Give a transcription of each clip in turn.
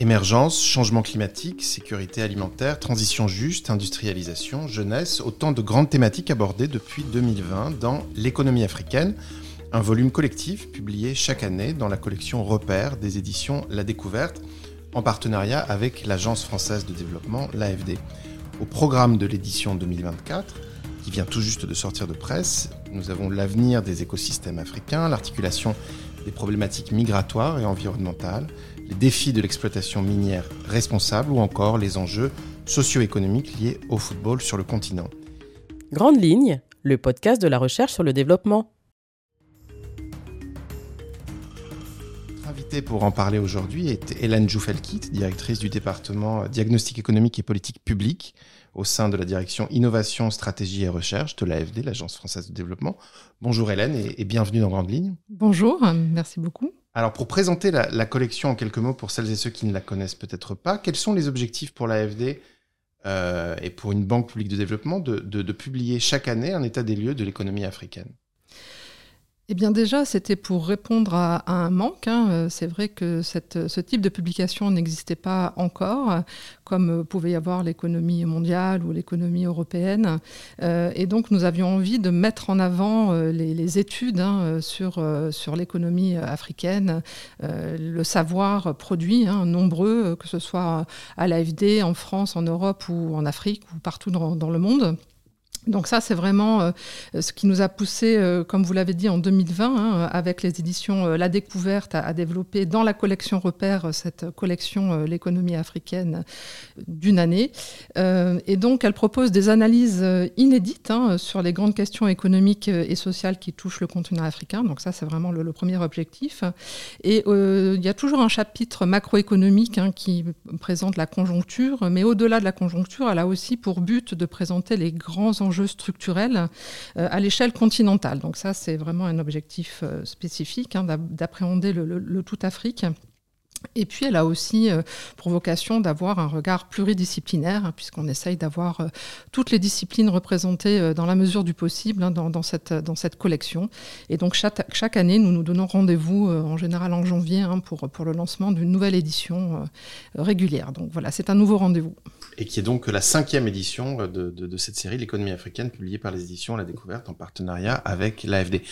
Émergence, changement climatique, sécurité alimentaire, transition juste, industrialisation, jeunesse, autant de grandes thématiques abordées depuis 2020 dans l'économie africaine, un volume collectif publié chaque année dans la collection Repères des éditions La Découverte, en partenariat avec l'Agence française de développement, l'AFD. Au programme de l'édition 2024, qui vient tout juste de sortir de presse, nous avons l'avenir des écosystèmes africains, l'articulation des problématiques migratoires et environnementales, les défis de l'exploitation minière responsable ou encore les enjeux socio-économiques liés au football sur le continent. Grande ligne, le podcast de la recherche sur le développement. Invitée pour en parler aujourd'hui est Hélène Joufelkit, directrice du département diagnostic économique et politique publique au sein de la direction innovation, stratégie et recherche de l'AFD, l'Agence française de développement. Bonjour Hélène et, bienvenue dans Grande Ligne. Bonjour, merci beaucoup. Alors pour présenter la, collection en quelques mots pour celles et ceux qui ne la connaissent peut-être pas, quels sont les objectifs pour l'AFD euh, et pour une banque publique de développement de publier chaque année un état des lieux de l'économie africaine? Eh bien déjà, c'était pour répondre à, un manque. Hein. Euh, c'est vrai que ce type de publication n'existait pas encore, comme pouvait y avoir l'économie mondiale ou l'économie européenne. Euh, et donc nous avions envie de mettre en avant euh, les, études hein, sur, sur l'économie africaine, le savoir produit, hein, nombreux, que ce soit à l'AFD, en France, en Europe ou en Afrique ou partout dans le monde. Donc ça, c'est vraiment euh, ce qui nous a poussé, euh, comme vous l'avez dit, en 2020, hein, avec les éditions euh, La Découverte, à, développer dans la collection Repère cette collection L'économie africaine d'une année. et donc, elle propose des analyses inédites hein, sur les grandes questions économiques et sociales qui touchent le continent africain. Donc ça, c'est vraiment le, premier objectif. Et il y a toujours un chapitre macroéconomique hein, qui présente la conjoncture, mais au-delà de la conjoncture, elle a aussi pour but de présenter les grands enjeux structurels euh, à l'échelle continentale. Donc ça, c'est vraiment un objectif euh, spécifique hein, d'appréhender le, tout Afrique. Et puis, elle a aussi euh, pour vocation d'avoir un regard pluridisciplinaire, hein, puisqu'on essaye d'avoir toutes les disciplines représentées dans la mesure du possible hein, dans, cette, dans cette collection. Et donc, chaque, année, nous nous donnons rendez-vous, en général en janvier, pour, pour le lancement d'une nouvelle édition régulière. Donc voilà, c'est un nouveau rendez-vous et qui est donc la cinquième édition de, cette série, l'économie africaine, publiée par les éditions La Découverte en partenariat avec l'AFD.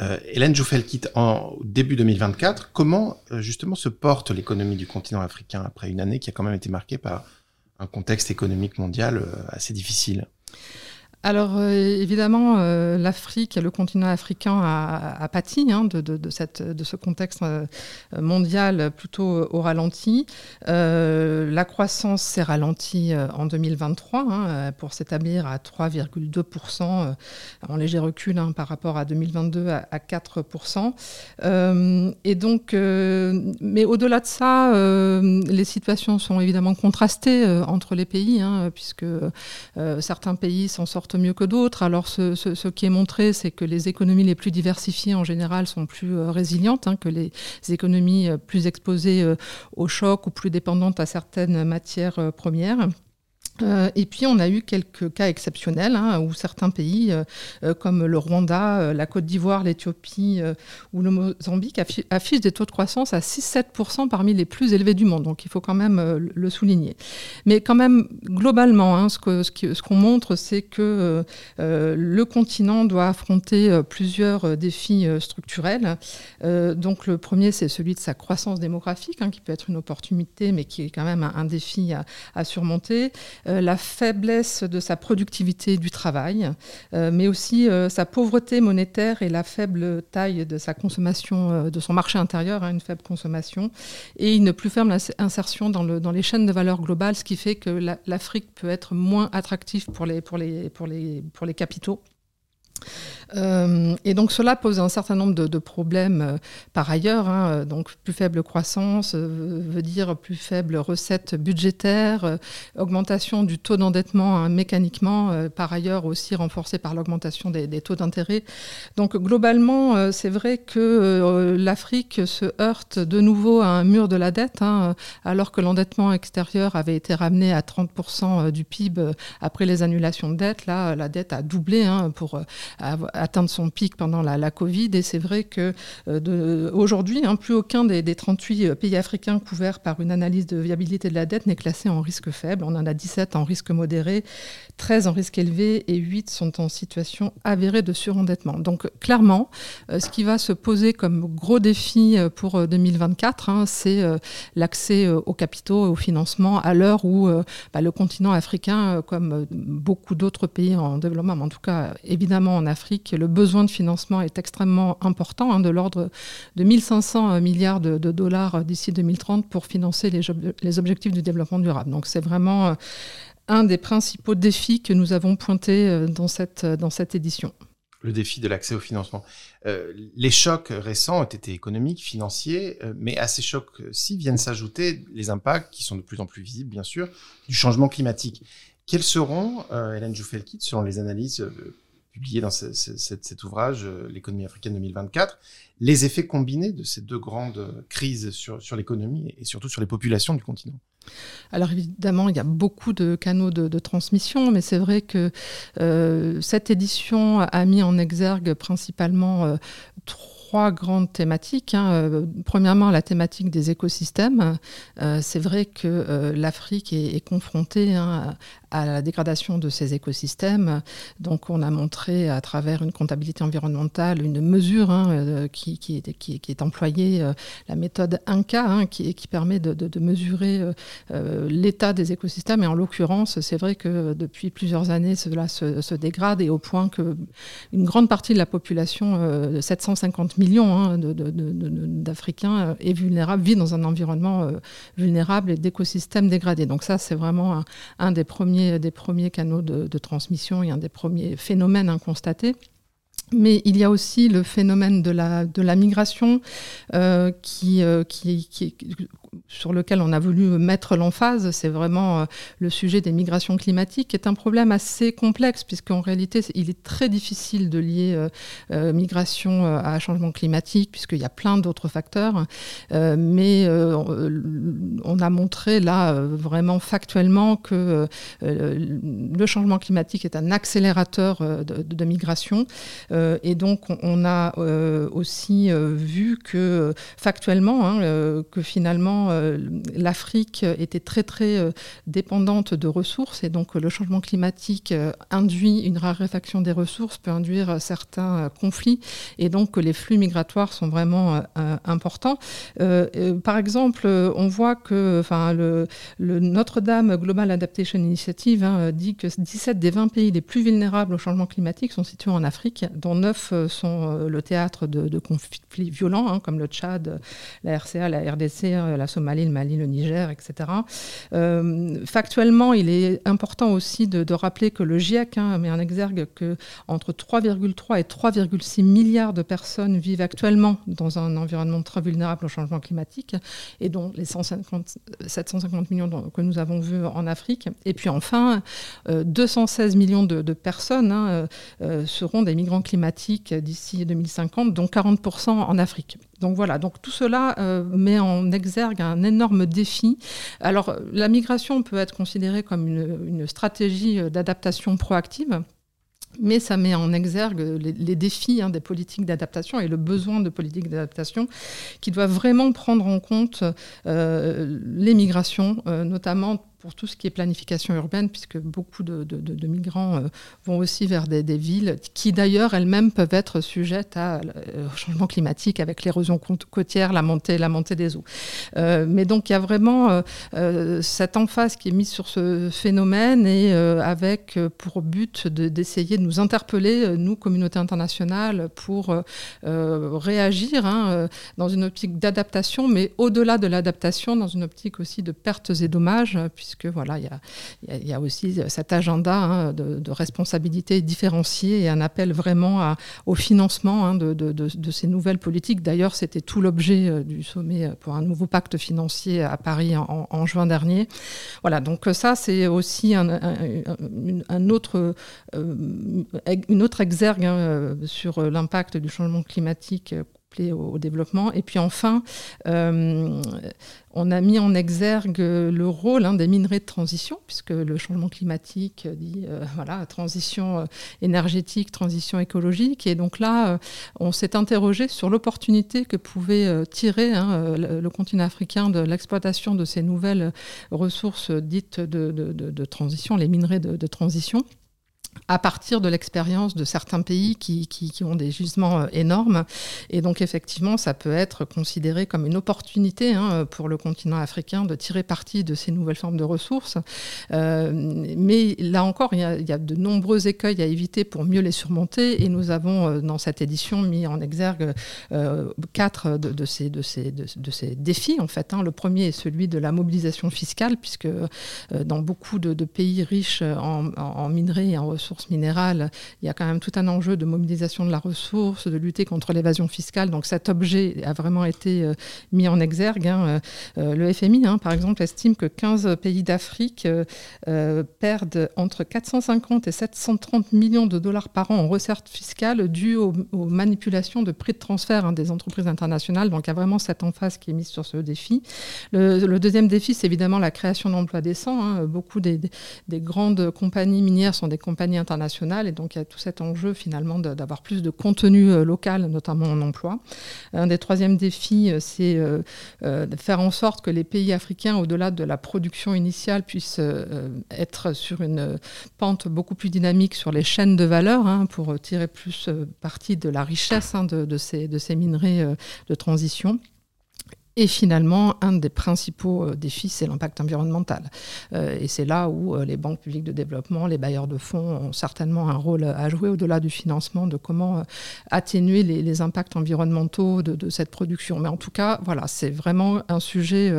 Euh, Hélène Jouffel quitte en début 2024. Comment euh, justement se porte l'économie du continent africain après une année qui a quand même été marquée par un contexte économique mondial euh, assez difficile alors euh, évidemment, euh, l'Afrique et le continent africain a, pâti hein, de, ce contexte euh, mondial plutôt au ralenti. la croissance s'est ralentie en 2023 hein, pour s'établir à 3,2% en léger recul hein, par rapport à 2022 à, 4%. et donc, mais au-delà de ça, les situations sont évidemment contrastées entre les pays, puisque certains pays s'en sortent mieux que d'autres. Alors ce, qui est montré, c'est que les économies les plus diversifiées en général sont plus euh, résilientes hein, que les économies euh, plus exposées euh, au choc ou plus dépendantes à certaines matières premières. Euh, et puis on a eu quelques cas exceptionnels hein, où certains pays, euh, euh, comme le Rwanda, la Côte d'Ivoire, l'Éthiopie ou le Mozambique, affichent des taux de croissance à 6-7% parmi les plus élevés du monde. Donc il faut quand même le souligner. Mais quand même, globalement, hein, ce qu'on montre, c'est que le continent doit affronter plusieurs défis structurels. donc le premier, c'est celui de sa croissance démographique, hein, qui peut être une opportunité, mais qui est quand même un, défi à surmonter. Euh, la faiblesse de sa productivité du travail, euh, mais aussi euh, sa pauvreté monétaire et la faible taille de sa consommation, de son marché intérieur, hein, une faible consommation, et une plus ferme insertion dans, le, dans les chaînes de valeur globales, ce qui fait que l'Afrique peut être moins attractive pour les capitaux. Euh, et donc cela pose un certain nombre de, problèmes euh, par ailleurs. Hein. donc plus faible croissance euh, veut dire plus faible recette budgétaire, augmentation du taux d'endettement hein, mécaniquement, par ailleurs aussi renforcée par l'augmentation des, taux d'intérêt. Donc globalement, c'est vrai que l'Afrique se heurte de nouveau à un mur de la dette, hein, alors que l'endettement extérieur avait été ramené à 30% du PIB après les annulations de dette. Là, la dette a doublé pour atteindre son pic pendant la, Covid. Et c'est vrai que aujourd'hui, hein, plus aucun des, des, 38 pays africains couverts par une analyse de viabilité de la dette n'est classé en risque faible. On en a 17 en risque modéré, 13 en risque élevé et 8 sont en situation avérée de surendettement. Donc clairement, ce qui va se poser comme gros défi pour 2024, hein, c'est l'accès aux capitaux et au financement à l'heure où bah, le continent africain, comme beaucoup d'autres pays en développement, mais en tout cas évidemment en Afrique, le besoin de financement est extrêmement important, hein, de l'ordre de 1500 milliards de, dollars d'ici 2030 pour financer les, objectifs du développement durable. Donc c'est vraiment euh, un des principaux défis que nous avons pointés euh, dans cette, édition le défi de l'accès au financement. Euh, les chocs récents ont été économiques, financiers, mais à ces chocs-ci viennent s'ajouter les impacts, qui sont de plus en plus visibles, bien sûr, du changement climatique. Quels seront, euh, Hélène Joufelkit, selon les analyses euh, publiées dans cet ouvrage, euh, L'économie africaine 2024, les effets combinés de ces deux grandes crises sur, sur l'économie et surtout sur les populations du continent alors évidemment, il y a beaucoup de canaux de, transmission, mais c'est vrai que cette édition a mis en exergue principalement trois grandes thématiques. Hein. Euh, premièrement, la thématique des écosystèmes. Euh, c'est vrai que euh, l'Afrique est, confrontée hein, à la dégradation de ses écosystèmes. Donc, on a montré à travers une comptabilité environnementale une mesure hein, qui, qui, est, qui, est, employée, la méthode INCA, qui, qui, permet de, de mesurer l'état des écosystèmes. Et en l'occurrence, c'est vrai que depuis plusieurs années, cela se, dégrade et au point que une grande partie de la population, 750 millions hein, d'Africains est euh, vulnérable, vit dans un environnement euh, vulnérable et d'écosystèmes dégradés. Donc ça, c'est vraiment un, des, premiers, des premiers canaux de, transmission et un des premiers phénomènes constatés. Mais il y a aussi le phénomène de la, de la migration euh, qui, qui, qui, sur lequel on a voulu mettre l'emphase, c'est vraiment euh, le sujet des migrations climatiques, qui est un problème assez complexe, puisqu'en réalité, il est très difficile de lier euh, euh, migration à changement climatique, puisqu'il y a plein d'autres facteurs. mais on a montré là, vraiment factuellement, que le changement climatique est un accélérateur de, migration. et donc, on, a aussi vu que, factuellement, hein, que finalement, euh, l'Afrique était très très euh, dépendante de ressources et donc le changement climatique euh, induit une raréfaction des ressources, peut induire certains conflits et donc les flux migratoires sont vraiment importants. par exemple, on voit que enfin, le, Notre-Dame Global Adaptation Initiative hein, dit que 17 des 20 pays les plus vulnérables au changement climatique sont situés en Afrique, dont 9 sont le théâtre de, conflits violents, hein, comme le Tchad, la RCA, la RDC, la Somalie, le Mali, le Niger, etc. Euh, factuellement, il est important aussi de, rappeler que le GIEC hein, met en exergue que entre 3,3 et 3,6 milliards de personnes vivent actuellement dans un environnement très vulnérable au changement climatique, et dont les 150, 750 millions que nous avons vus en Afrique. Et puis enfin, 216 euh, millions de, personnes hein, euh, seront des migrants climatiques d'ici 2050, dont 40% en Afrique. Donc voilà, donc tout cela met en exergue un énorme défi. Alors la migration peut être considérée comme une, stratégie euh, d'adaptation proactive. Mais ça met en exergue les, défis hein, des politiques d'adaptation et le besoin de politiques d'adaptation qui doivent vraiment prendre en compte euh, les migrations, notamment pour tout ce qui est planification urbaine, puisque beaucoup de, migrants euh, vont aussi vers des, villes qui d'ailleurs elles-mêmes peuvent être sujettes euh, au changement climatique avec l'érosion côtière, la montée, la montée des eaux. Euh, mais donc il y a vraiment cette emphase qui est mise sur ce phénomène et avec pour but d'essayer de, nous interpeller, nous, communauté internationale, pour réagir hein, dans une optique d'adaptation, mais au-delà de l'adaptation, dans une optique aussi de pertes et dommages, puisque voilà, il y a, aussi cet agenda hein, de, responsabilité différenciée et un appel vraiment au financement hein, de, ces nouvelles politiques. D'ailleurs, c'était tout l'objet euh, du sommet pour un nouveau pacte financier à Paris en, juin dernier. Voilà, donc ça, c'est aussi un, autre, euh, une autre exergue hein, sur l'impact du changement climatique au, développement. Et puis enfin, on a mis en exergue le rôle hein, des minerais de transition, puisque le changement climatique dit voilà, transition énergétique, transition écologique. Et donc là, on s'est interrogé sur l'opportunité que pouvait tirer hein, le, continent africain de l'exploitation de ces nouvelles ressources dites de, transition, les minerais de transition à partir de l'expérience de certains pays qui, qui, ont des gisements euh, énormes. Et donc effectivement, ça peut être considéré comme une opportunité hein, pour le continent africain de tirer parti de ces nouvelles formes de ressources. Euh, mais là encore, il y, a, de nombreux écueils à éviter pour mieux les surmonter. Et nous avons euh, dans cette édition mis en exergue quatre de, ces, de, ces, de, ces, défis. En fait, hein. Le premier est celui de la mobilisation fiscale, puisque dans beaucoup de, pays riches en, en minerais et en ressources, ressources minérales, il y a quand même tout un enjeu de mobilisation de la ressource, de lutter contre l'évasion fiscale. Donc cet objet a vraiment été euh, mis en exergue. Hein. Euh, euh, le FMI, hein, par exemple, estime que 15 pays d'Afrique perdent entre 450 et 730 millions de dollars par an en recettes fiscales dues aux, manipulations de prix de transfert hein, des entreprises internationales. Donc il y a vraiment cette emphase qui est mise sur ce défi. Le, deuxième défi, c'est évidemment la création d'emplois décents. Beaucoup des grandes compagnies minières sont des compagnies internationales. Et donc, il y a tout cet enjeu finalement d'avoir plus de contenu euh, local, notamment en emploi. Un des troisièmes défis, euh, c'est euh, de faire en sorte que les pays africains, au-delà de la production initiale, puissent être sur une pente beaucoup plus dynamique sur les chaînes de valeur hein, pour tirer plus parti de la richesse hein, de ces minerais de transition. Et finalement, un des principaux euh, défis, c'est l'impact environnemental. Euh, et c'est là où euh, les banques publiques de développement, les bailleurs de fonds ont certainement un rôle à jouer au-delà du financement, de comment atténuer les, impacts environnementaux de, cette production. Mais en tout cas, voilà, c'est vraiment un sujet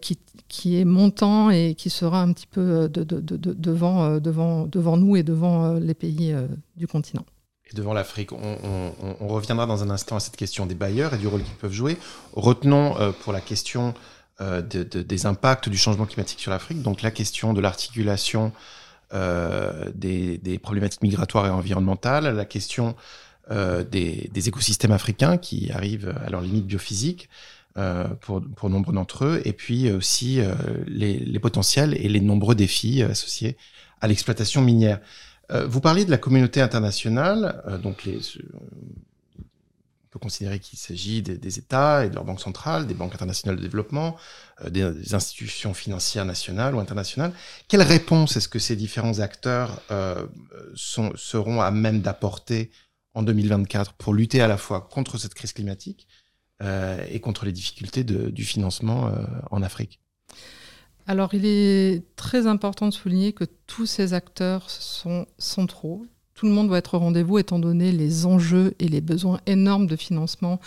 qui, est montant et qui sera un petit peu devant, devant nous et devant les pays du continent devant l'Afrique. On, reviendra dans un instant à cette question des bailleurs et du rôle qu'ils peuvent jouer. Retenons euh, pour la question euh, des impacts du changement climatique sur l'Afrique, donc la question de l'articulation euh, des, problématiques migratoires et environnementales, la question des, écosystèmes africains qui arrivent à leur limite biophysique. pour, pour nombre d'entre eux, et puis aussi les, les potentiels et les nombreux défis associés à l'exploitation minière. Euh, vous parliez de la communauté internationale, euh, donc les, on peut considérer qu'il s'agit des, États et de leurs banques centrales, des banques internationales de développement, euh, des, institutions financières nationales ou internationales. Quelle réponse est-ce que ces différents acteurs seront à même d'apporter en 2024 pour lutter à la fois contre cette crise climatique et contre les difficultés du financement en Afrique? Alors, il est très important de souligner que tous ces acteurs sont centraux. Tout le monde doit être au rendez-vous étant donné les enjeux et les besoins énormes de financement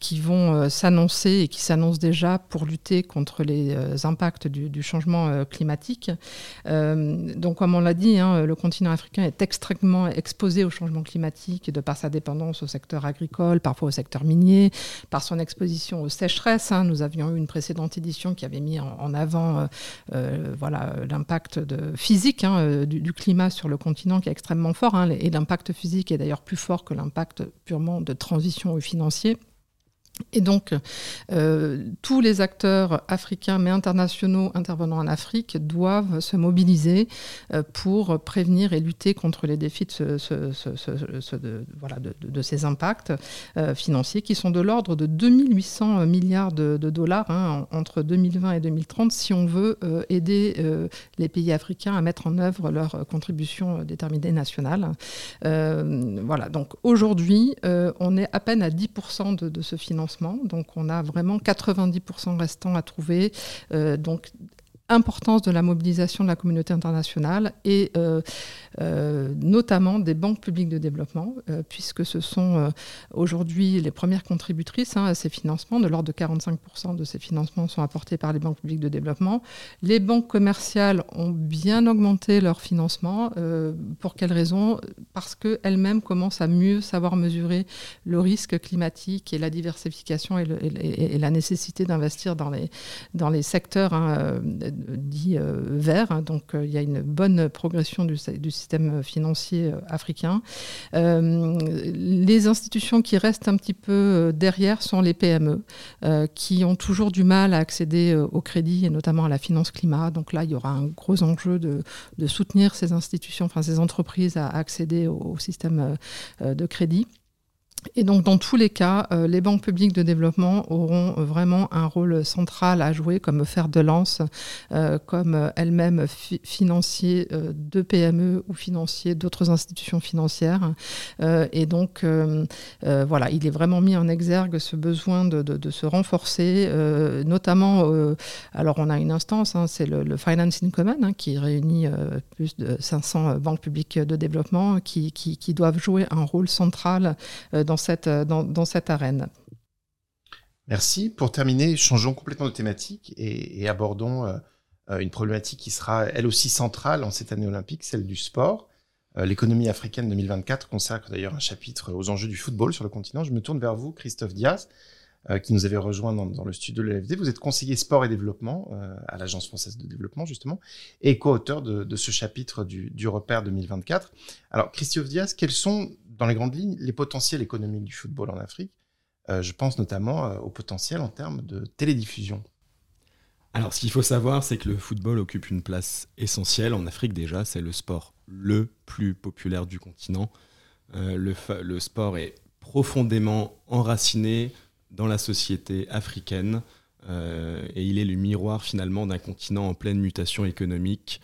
qui vont euh, s'annoncer et qui s'annoncent déjà pour lutter contre les euh, impacts du, changement euh, climatique. donc, comme on l'a dit, hein, le continent africain est extrêmement exposé au changement climatique de par sa dépendance au secteur agricole, parfois au secteur minier, par son exposition aux sécheresses. Hein. Nous avions eu une précédente édition qui avait mis en, avant voilà, l'impact physique hein, du, climat sur le continent qui est extrêmement fort. Et l'impact physique est d'ailleurs plus fort que l'impact purement de transition ou financier. Et donc, euh, tous les acteurs africains mais internationaux intervenant en Afrique doivent se mobiliser euh, pour prévenir et lutter contre les défis de, ces impacts euh, financiers qui sont de l'ordre de 2800 milliards de, dollars hein, entre 2020 et 2030 si on veut aider les pays africains à mettre en œuvre leurs contributions déterminées nationales. voilà, donc aujourd'hui, on est à peine à 10% de ce financement donc on a vraiment 90% restant à trouver. Euh, importance de la mobilisation de la communauté internationale et euh, euh, notamment des banques publiques de développement, euh, puisque ce sont aujourd'hui les premières contributrices hein, à ces financements. De l'ordre de 45% de ces financements sont apportés par les banques publiques de développement. Les banques commerciales ont bien augmenté leur financement. pour quelles raisons? Parce qu'elles-mêmes commencent à mieux savoir mesurer le risque climatique et la diversification et, la nécessité d'investir dans les, dans les secteurs hein, dit vert. Hein. donc il y a une bonne progression du, système financier africain. les institutions qui restent un petit peu derrière sont les PME, qui ont toujours du mal à accéder au crédit et notamment à la finance climat. Donc là, il y aura un gros enjeu de, de soutenir ces institutions, enfin ces entreprises à accéder au système de crédit. Et donc, dans tous les cas, euh, les banques publiques de développement auront euh, vraiment un rôle central à jouer comme fer de lance, euh, comme elles-mêmes financiers de PME ou financiers d'autres institutions financières. et donc, voilà, il est vraiment mis en exergue ce besoin de, se renforcer, notamment, alors on a une instance, hein, c'est le, Financing Common, hein, qui réunit plus de 500 banques publiques de développement qui doivent jouer un rôle central euh, dans, cette arène. Merci. Pour terminer, changeons complètement de thématique et, abordons euh, euh, une problématique qui sera elle aussi centrale en cette année olympique, celle du sport. L'économie africaine 2024 consacre d'ailleurs un chapitre aux enjeux du football sur le continent. Je me tourne vers vous, Christophe Diaz, qui nous avait rejoint dans, le studio de l'AFD. Vous êtes conseiller sport et développement à l'Agence française de développement, justement, et co-auteur de, ce chapitre du repère 2024. Alors, Christophe Diaz, quels sont dans les grandes lignes, les potentiels économiques du football en Afrique. Euh, je pense notamment euh, au potentiel en termes de télédiffusion. Alors, ce qu'il faut savoir, c'est que le football occupe une place essentielle en Afrique déjà. C'est le sport le plus populaire du continent. Euh, le, sport est profondément enraciné dans la société africaine et il est le miroir finalement d'un continent en pleine mutation économique,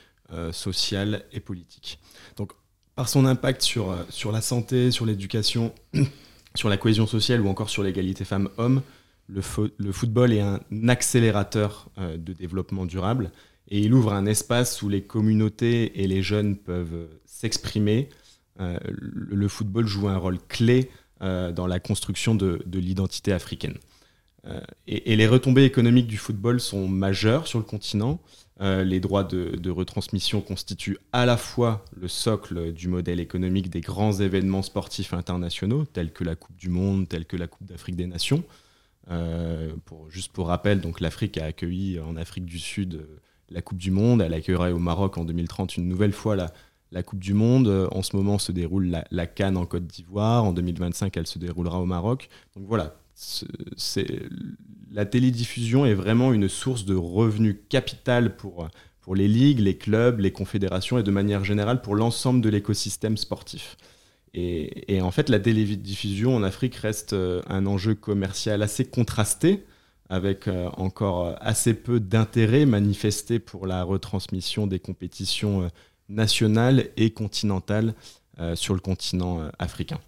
sociale et politique. Donc, par son impact sur, euh, sur la santé, sur l'éducation, sur la cohésion sociale ou encore sur l'égalité femmes-hommes, le, football est un accélérateur euh, de développement durable et il ouvre un espace où les communautés et les jeunes peuvent s'exprimer. Euh, le, football joue un rôle clé dans la construction de, de l'identité africaine. Et, et, les retombées économiques du football sont majeures sur le continent. Euh, les droits de, retransmission constituent à la fois le socle du modèle économique des grands événements sportifs internationaux, tels que la Coupe du Monde, tels que la Coupe d'Afrique des Nations. Euh, juste pour rappel, l'Afrique a accueilli en Afrique du Sud euh, la Coupe du Monde. Elle accueillera au Maroc en 2030 une nouvelle fois la, Coupe du Monde. En ce moment se déroule la, Cannes en Côte d'Ivoire. En 2025, elle se déroulera au Maroc. La télédiffusion est vraiment une source de revenus capital pour, les ligues, les clubs, les confédérations et de manière générale pour l'ensemble de l'écosystème sportif. Et, en fait, la télédiffusion en Afrique reste euh, un enjeu commercial assez contrasté, avec euh, encore assez peu d'intérêt manifesté pour la retransmission des compétitions euh, nationales et continentales sur le continent africain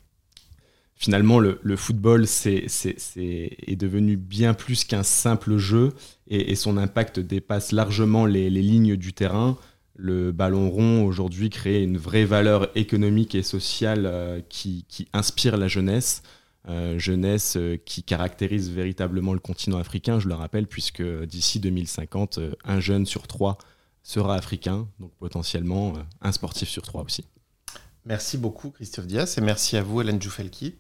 finalement, le, football est, devenu bien plus qu'un simple jeu et, son impact dépasse largement les, lignes du terrain. Le ballon rond aujourd'hui crée une vraie valeur économique et sociale euh, qui, inspire la jeunesse. Euh, jeunesse euh, qui caractérise véritablement le continent africain, je le rappelle, puisque d'ici 2050, un jeune sur trois sera africain, donc potentiellement un sportif sur trois aussi. Merci beaucoup Christophe Diaz et merci à vous Hélène Joufelkit.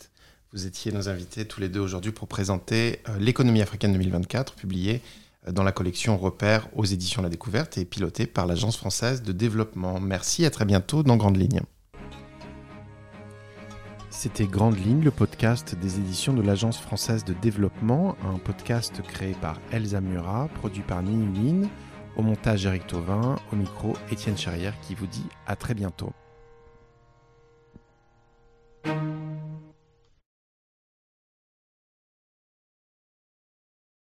Vous étiez nos invités tous les deux aujourd'hui pour présenter euh, l'économie africaine 2024 publiée euh, dans la collection Repères aux éditions La Découverte et pilotée par l'Agence française de développement. Merci, à très bientôt dans Grande Ligne. C'était Grande Ligne, le podcast des éditions de l'Agence française de développement, un podcast créé par Elsa Murat, produit par Ninuline, au montage Eric Tauvin, au micro Étienne Charrière qui vous dit à très bientôt. Thank you.